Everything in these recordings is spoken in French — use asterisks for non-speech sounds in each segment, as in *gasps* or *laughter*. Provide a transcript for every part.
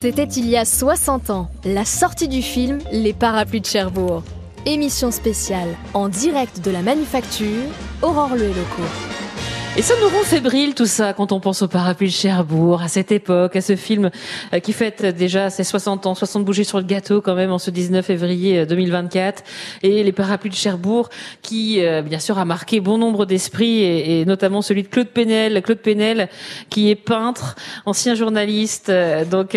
C'était il y a 60 ans, la sortie du film Les Parapluies de Cherbourg. Émission spéciale en direct de la manufacture, Aurore Le Locaux. Et ça nous rend fébrile tout ça quand on pense au parapluie de Cherbourg, à cette époque, à ce film euh, qui fête déjà ses 60 ans, 60 bougies sur le gâteau quand même en ce 19 février 2024. Euh, et les parapluies de Cherbourg qui, euh, bien sûr, a marqué bon nombre d'esprits et, notamment celui de Claude Penel. Claude Penel qui est peintre, ancien journaliste, donc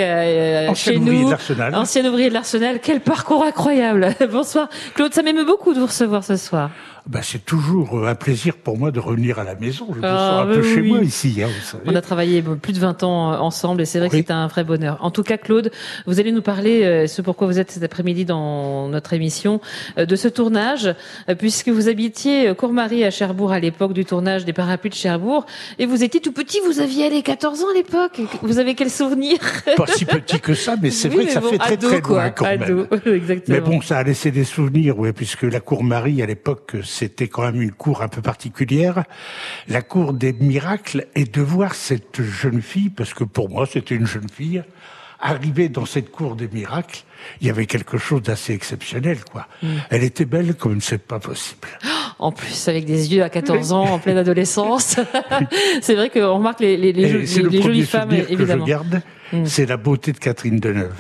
chez nous, ancien ouvrier de l'Arsenal. Quel parcours incroyable *laughs* Bonsoir Claude, ça m'aime beaucoup de vous recevoir ce soir. Ben, c'est toujours euh, un plaisir pour moi de revenir à la maison. Je me un peu chez moi ici. Hein, vous savez. On a travaillé plus de 20 ans euh, ensemble et c'est vrai que c'est un vrai bonheur. En tout cas, Claude, vous allez nous parler, euh, ce pourquoi vous êtes cet après-midi dans notre émission, de ce tournage, puisque vous habitiez Courmarie à Cherbourg à l'époque du tournage des Parapluies de Cherbourg et vous étiez tout petit, vous aviez les 14 ans à l'époque. Vous avez quel souvenir? Pas si petit que ça, mais c'est vrai que ça fait très très loin quand même. *laughs* Exactement. Mais bon, ça a laissé des souvenirs, oui, puisque la Courmarie à l'époque c'était quand même une cour un peu particulière, la cour des miracles, et de voir cette jeune fille, parce que pour moi c'était une jeune fille, arriver dans cette cour des miracles, il y avait quelque chose d'assez exceptionnel, quoi. Mm. Elle était belle comme c'est pas possible. *gasps* En plus, avec des yeux à 14 ans, en pleine adolescence. *laughs* c'est vrai qu'on remarque les, les, les, les jolies femmes, évidemment. Que je garde, mm. c'est la beauté de Catherine Deneuve.